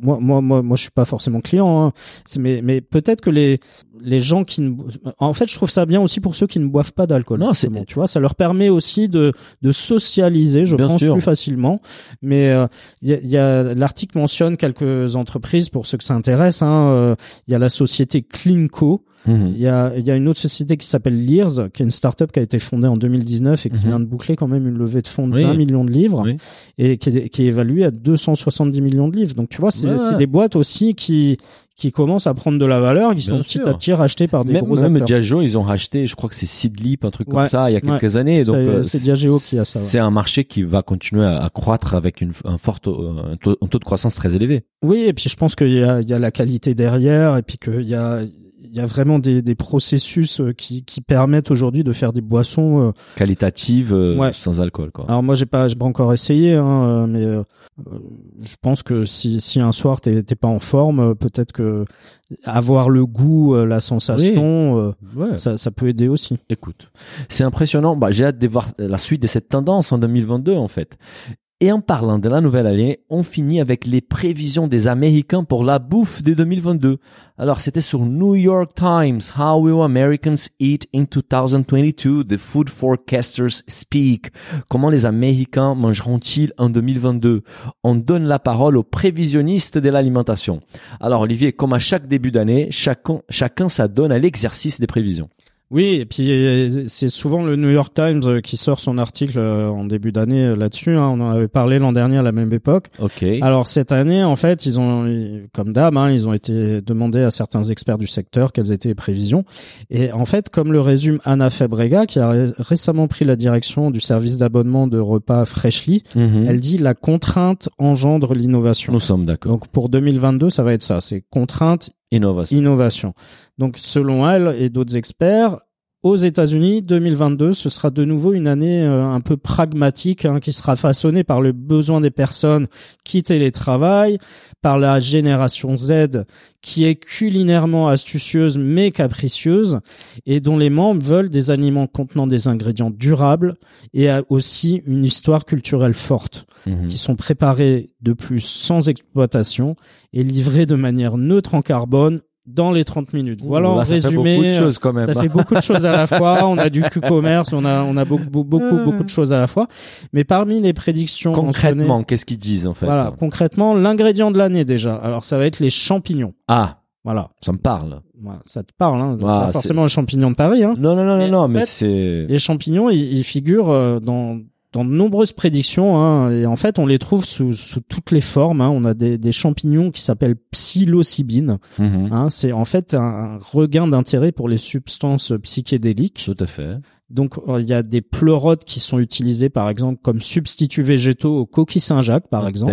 Speaker 1: moi, moi, moi, moi, je suis pas forcément client. Hein. Mais, mais peut-être que les les gens qui ne, en fait, je trouve ça bien aussi pour ceux qui ne boivent pas d'alcool.
Speaker 2: Non, c'est-
Speaker 1: justement, tu vois, ça leur permet aussi de de socialiser, je
Speaker 2: Bien
Speaker 1: pense,
Speaker 2: sûr.
Speaker 1: plus facilement. Mais euh, il y a, il y a- l'article mentionne quelques entreprises pour ceux que ça intéresse. hein. Euh, Il y a la société Cleanco.
Speaker 2: Mhm.
Speaker 1: Il y a, il y a une autre société qui s'appelle Lears, qui est une start-up qui a été fondée en 2019 et qui
Speaker 2: Mhm.
Speaker 1: vient de boucler quand même une levée de fonds de
Speaker 2: Oui.
Speaker 1: 20 millions de livres
Speaker 2: Oui.
Speaker 1: et qui est, qui est évaluée à 270 millions de livres. Donc tu vois, c'est
Speaker 2: Ouais,
Speaker 1: des boîtes aussi qui qui commencent à prendre de la valeur, qui
Speaker 2: Bien
Speaker 1: sont petit à petit rachetées par des
Speaker 2: Même,
Speaker 1: gros
Speaker 2: même
Speaker 1: acteurs.
Speaker 2: Diageo, ils ont racheté, je crois que c'est Seedlip, un truc comme ça, il y a quelques années. Donc, euh,
Speaker 1: c'est Diageo qui a ça, ouais.
Speaker 2: C'est un marché qui va continuer à, à croître avec une, un fort taux, un taux, un taux de croissance très élevé.
Speaker 1: Oui, et puis je pense qu'il y a, il y a la qualité derrière, et puis qu'il y a il y a vraiment des, des processus euh, qui, qui permettent aujourd'hui de faire des boissons euh,
Speaker 2: Qualitative, euh,
Speaker 1: Ouais.
Speaker 2: sans alcool, quoi.
Speaker 1: Alors moi j'ai pas j'ai pas encore essayé hein, mais euh, je pense que si si un soir t'es t'es pas en forme peut-être que avoir le goût la sensation
Speaker 2: Ouais.
Speaker 1: ça ça peut aider aussi.
Speaker 2: Écoute, c'est impressionnant. Bah, j'ai hâte de voir la suite de cette tendance en 2022, en fait. Et en parlant de la nouvelle année, on finit avec les prévisions des Américains pour la bouffe de 2022. Alors, c'était sur New York Times. How will Americans eat in 2022? The food forecasters speak. Comment les Américains mangeront-ils en 2022? On donne la parole aux prévisionnistes de l'alimentation. Alors, Olivier, comme à chaque début d'année, chacun, chacun s'adonne à l'exercice des prévisions.
Speaker 1: Oui, et puis euh, c'est souvent le New York Times euh, qui sort son article euh, en début d'année là-dessus. hein. On en avait parlé l'an dernier à la même époque.
Speaker 2: Ok.
Speaker 1: Alors cette année, en fait, ils ont, comme d'hab, hein, ils ont été demandés à certains experts du secteur quelles étaient les prévisions. Et en fait, comme le résume Anna Febrega, qui a ré- récemment pris la direction du service d'abonnement de repas Freshly,
Speaker 2: Mhm.
Speaker 1: elle dit la contrainte engendre l'innovation.
Speaker 2: Nous sommes d'accord.
Speaker 1: Donc pour 2022, ça va être ça, c'est contrainte,
Speaker 2: Innovation.
Speaker 1: Donc selon elle et d'autres experts, aux États-Unis, 2022, ce sera de nouveau une année euh, un peu pragmatique hein, qui sera façonnée par le besoin des personnes qui télétravaillent, par la génération Z qui est culinairement astucieuse mais capricieuse et dont les membres veulent des aliments contenant des ingrédients durables et a aussi une histoire culturelle forte
Speaker 2: Mhm.
Speaker 1: qui sont préparés de plus sans exploitation et livrés de manière neutre en carbone dans les 30 minutes. Voilà en
Speaker 2: là, ça fait
Speaker 1: résumé.
Speaker 2: beaucoup de choses quand même.
Speaker 1: Ça fait beaucoup de choses à la fois. On a du Q-commerce, on a on a beaucoup beaucoup beaucoup, de choses à la fois. Mais parmi les prédictions
Speaker 2: Concrètement, qu'est-ce qu'ils disent en fait
Speaker 1: voilà, concrètement, l'ingrédient de l'année déjà. Alors ça va être les champignons.
Speaker 2: Ah,
Speaker 1: Voilà,
Speaker 2: ça me parle.
Speaker 1: Ça te parle. Hein.
Speaker 2: Ah,
Speaker 1: Pas forcément les champignons de Paris. Hein.
Speaker 2: Non, non, non,
Speaker 1: Mais
Speaker 2: non, non, mais c'est.
Speaker 1: Les champignons, ils, ils figurent euh, dans dans de nombreuses prédictions hein, et en fait on les trouve sous, sous toutes les formes. Hein. On a des, des champignons qui s'appellent psilocybine.
Speaker 2: Mhm.
Speaker 1: Hein. C'est en fait un, un regain d'intérêt pour les substances psychédéliques.
Speaker 2: Tout à fait.
Speaker 1: Donc euh, il y a des pleurotes qui sont utilisés par exemple comme substituts végétaux aux coquilles Saint-Jacques par exemple.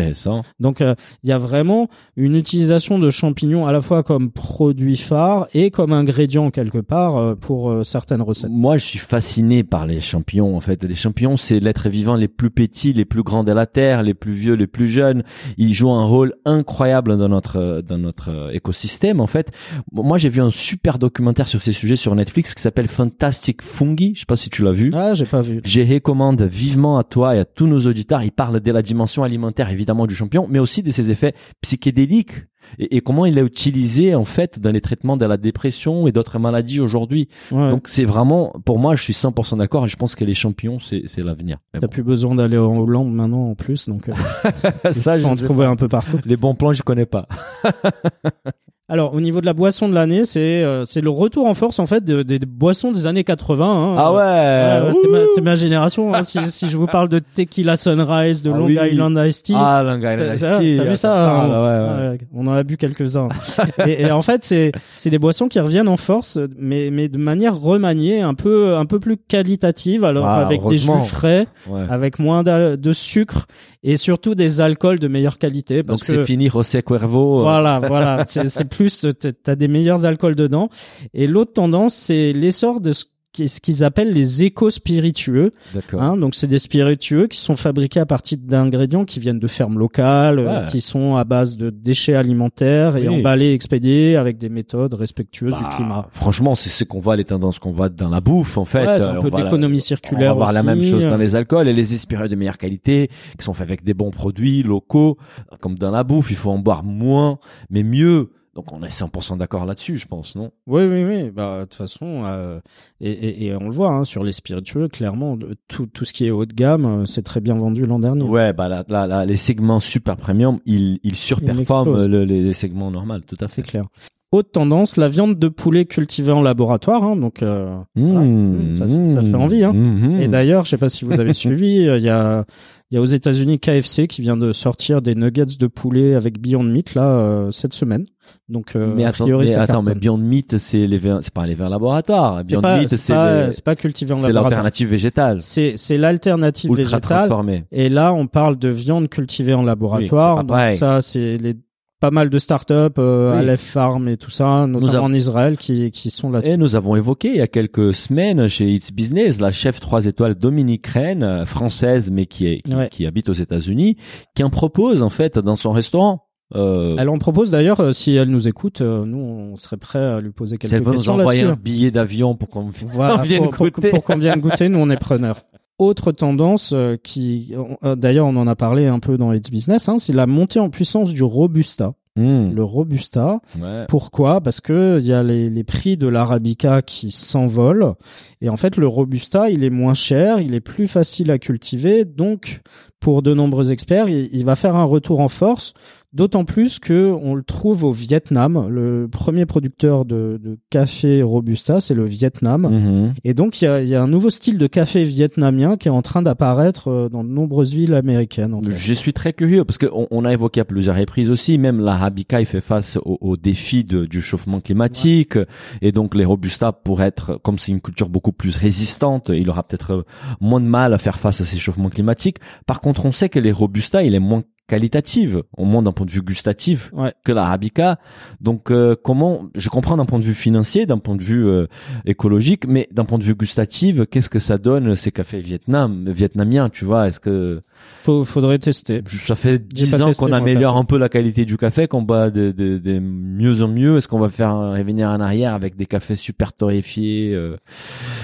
Speaker 1: Donc euh, il y a vraiment une utilisation de champignons à la fois comme produit phare et comme ingrédient quelque part euh, pour euh, certaines recettes.
Speaker 2: Moi, je suis fasciné par les champignons. En fait, les champignons, c'est l'être vivant les plus petits, les plus grands de la terre, les plus vieux, les plus jeunes. Ils jouent un rôle incroyable dans notre dans notre écosystème. En fait, moi, j'ai vu un super documentaire sur ces sujets sur Netflix qui s'appelle Fantastic Fungi. Je pas si tu l'as vu.
Speaker 1: Ah, j'ai pas vu.
Speaker 2: Je recommande vivement à toi et à tous nos auditeurs. Il parle de la dimension alimentaire, évidemment, du champignon, mais aussi de ses effets psychédéliques et, et comment il est utilisé, en fait, dans les traitements de la dépression et d'autres maladies aujourd'hui.
Speaker 1: Ouais.
Speaker 2: Donc, c'est vraiment, pour moi, je suis 100% d'accord et je pense que les champignons, c'est, c'est l'avenir.
Speaker 1: T'as
Speaker 2: bon.
Speaker 1: plus besoin d'aller en Hollande maintenant en plus, donc euh,
Speaker 2: ça, je
Speaker 1: en
Speaker 2: sais
Speaker 1: trouver un peu partout.
Speaker 2: Les bons plans, je connais pas.
Speaker 1: Alors au niveau de la boisson de l'année, c'est euh, c'est le retour en force en fait de- des boissons des années 80. hein.
Speaker 2: Ah ouais,
Speaker 1: Ouais, ouais, c'est ma, génération. hein. si, si je vous parle de Tequila Sunrise, de
Speaker 2: Ah
Speaker 1: Long
Speaker 2: oui.
Speaker 1: Island Iced Tea,
Speaker 2: Ah, Long Island Iced Tea,
Speaker 1: t'as vu ça
Speaker 2: parle,
Speaker 1: hein
Speaker 2: ouais, ouais.
Speaker 1: Ouais, On en a bu quelques-uns. et, et en fait, c'est c'est des boissons qui reviennent en force, mais mais de manière remaniée, un peu un peu plus qualitative, alors
Speaker 2: Ah,
Speaker 1: avec des jus frais, avec moins de sucre et surtout des alcools de meilleure qualité. Parce
Speaker 2: Donc c'est fini José Cuervo. euh,
Speaker 1: voilà, voilà, c'est plus t'as- des meilleurs alcools dedans. Et l'autre tendance, c'est l'essor de ce ce qu'ils appellent les éco-spiritueux. Hein, donc c'est des spiritueux qui sont fabriqués à partir d'ingrédients qui viennent de fermes locales, euh,
Speaker 2: Ouais.
Speaker 1: qui sont à base de déchets alimentaires et
Speaker 2: Oui.
Speaker 1: emballés, expédiés avec des méthodes respectueuses du
Speaker 2: Bah,
Speaker 1: climat.
Speaker 2: Franchement, c'est ce qu'on voit, les tendances qu'on voit dans la bouffe, en fait.
Speaker 1: Ouais, c'est
Speaker 2: Euh,
Speaker 1: un
Speaker 2: on
Speaker 1: peu
Speaker 2: va la-
Speaker 1: d'économie
Speaker 2: On
Speaker 1: circulaire
Speaker 2: va voir la même chose dans les alcools et les spiritueux de meilleure qualité qui sont faits avec des bons produits locaux. Comme dans la bouffe, il faut en boire moins, mais mieux. Donc on est 100% d'accord là-dessus, je pense, non?
Speaker 1: Oui, oui, oui. Bah, de toute façon, euh, et, et, et on le voit hein, sur les spiritueux, clairement, tout, tout ce qui est haut de gamme, euh, c'est très bien vendu l'an dernier.
Speaker 2: Ouais, bah là, là, là, les segments super premium, ils, ils surperforment le- les, les segments normaux, tout à fait.
Speaker 1: C'est clair. Haute tendance, la viande de poulet cultivée en laboratoire. hein, donc, euh,
Speaker 2: Mmh,
Speaker 1: Ça- ça fait envie, hein.
Speaker 2: mmh.
Speaker 1: Et d'ailleurs, je sais pas si vous avez suivi, euh, il y a il y a aux États-Unis KFC qui vient de sortir des nuggets de poulet avec Beyond Meat là euh, cette semaine. Donc
Speaker 2: mais attends,
Speaker 1: priori
Speaker 2: mais, attends, mais. Beyond Meat, c'est les c'est pas les verres laboratoires.
Speaker 1: C'est
Speaker 2: Beyond
Speaker 1: pas-
Speaker 2: Meat,
Speaker 1: c'est
Speaker 2: c'est
Speaker 1: pas, c'est cultivé en
Speaker 2: c'est
Speaker 1: laboratoire.
Speaker 2: l'alternative végétale,
Speaker 1: C'est c'est l'alternative végétale.
Speaker 2: transformée.
Speaker 1: Et là, on parle de viande cultivée en laboratoire.
Speaker 2: Oui, c'est.
Speaker 1: Donc ça, c'est les pas mal de startups, euh,
Speaker 2: Oui.
Speaker 1: Aleph Farm et tout ça, notamment
Speaker 2: avons-
Speaker 1: en Israël, qui qui sont là-dessus.
Speaker 2: Et nous avons évoqué il y a quelques semaines chez It's Business la chef 3 étoiles Dominique Rennes, euh, française mais qui, est, qui,
Speaker 1: Ouais.
Speaker 2: qui habite aux États-Unis, qui en propose en fait dans son restaurant. Euh,
Speaker 1: Elle en propose d'ailleurs, euh, si elle nous écoute, euh, nous on serait prêt à lui poser
Speaker 2: si
Speaker 1: quelques
Speaker 2: elle veut nous
Speaker 1: questions
Speaker 2: envoyer un billet d'avion pour qu'on
Speaker 1: Voilà,
Speaker 2: vienne
Speaker 1: pour, pour-
Speaker 2: goûter.
Speaker 1: pour qu'on vienne goûter, nous on est preneurs. Autre tendance euh, qui, euh, d'ailleurs on en a parlé un peu dans It's Business, hein, c'est la montée en puissance du Robusta.
Speaker 2: Mmh.
Speaker 1: Le Robusta,
Speaker 2: Ouais.
Speaker 1: pourquoi? Parce que il y a les, les prix de l'arabica qui s'envolent et en fait le robusta il est moins cher, il est plus facile à cultiver, donc pour de nombreux experts il, il va faire un retour en force. D'autant plus que on le trouve au Vietnam. Le premier producteur de, de café robusta, c'est le Vietnam.
Speaker 2: Mhm.
Speaker 1: Et donc il y a, y a un nouveau style de café vietnamien qui est en train d'apparaître euh, dans de nombreuses villes américaines. en fait.
Speaker 2: Je suis très curieux parce qu'on on a évoqué à plusieurs reprises aussi, même l'arabica il fait face au, au défi de- du chauffement climatique et donc les robustas pour être comme c'est une culture beaucoup plus résistante, il aura peut-être euh, moins de mal à faire face à ces chauffements climatiques. Par contre, on sait que les robustas il est moins qualitative, au moins d'un point de vue gustatif,
Speaker 1: Ouais.
Speaker 2: que l'arabica. Donc euh, comment je comprends d'un point de vue financier, d'un point de vue euh, écologique, mais d'un point de vue gustatif, qu'est-ce que ça donne ces cafés vietnam vietnamiens, tu vois? Est-ce que
Speaker 1: Faut, faudrait tester.
Speaker 2: ça fait dix ans qu'on améliore un peu la qualité du café, qu'on bat de, de, de mieux en mieux. Est-ce qu'on va faire revenir en arrière avec des cafés super torréfiés, euh,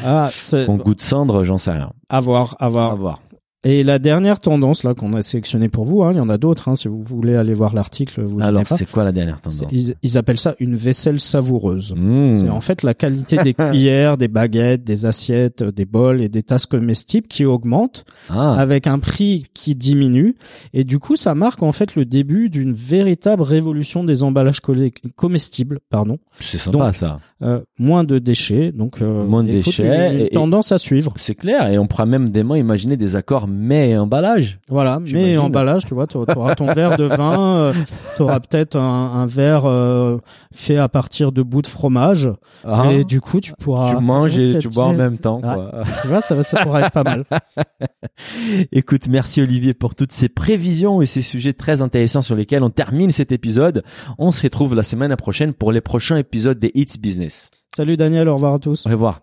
Speaker 1: Ah,
Speaker 2: qu'on goûte cendre? J'en sais rien.
Speaker 1: à voir, à voir.
Speaker 2: À voir.
Speaker 1: Et la dernière tendance là qu'on a sélectionnée pour vous, hein, il y en a d'autres. Hein, si vous voulez aller voir l'article, vous
Speaker 2: Alors,
Speaker 1: gênez pas.
Speaker 2: c'est quoi la dernière tendance
Speaker 1: Ils, ils appellent ça une vaisselle savoureuse.
Speaker 2: Mmh.
Speaker 1: C'est en fait la qualité des cuillères, des baguettes, des assiettes, des bols et des tasses comestibles qui augmentent
Speaker 2: Ah,
Speaker 1: avec un prix qui diminue. Et du coup, ça marque en fait le début d'une véritable révolution des emballages comestibles. Pardon.
Speaker 2: c'est sympa
Speaker 1: donc,
Speaker 2: ça.
Speaker 1: Euh, moins de déchets, donc euh,
Speaker 2: Moins de
Speaker 1: écoute,
Speaker 2: déchets
Speaker 1: Une, une
Speaker 2: et-
Speaker 1: tendance à suivre.
Speaker 2: C'est clair. Et on pourra même dément imaginer des accords mais emballage.
Speaker 1: Voilà, mais emballage, tu vois, tu auras ton verre de vin, tu auras peut-être un, un verre euh, fait à partir de bouts de fromage,
Speaker 2: Ah,
Speaker 1: et du coup tu pourras.
Speaker 2: tu manges et tu bois en même temps.
Speaker 1: Ah.
Speaker 2: Quoi.
Speaker 1: Tu vois, ça, ça pourrait être pas mal.
Speaker 2: Écoute, merci Olivier pour toutes ces prévisions et ces sujets très intéressants sur lesquels on termine cet épisode. On se retrouve la semaine prochaine pour les prochains épisodes des Hits Business.
Speaker 1: Salut Daniel, au revoir à tous.
Speaker 2: Au revoir.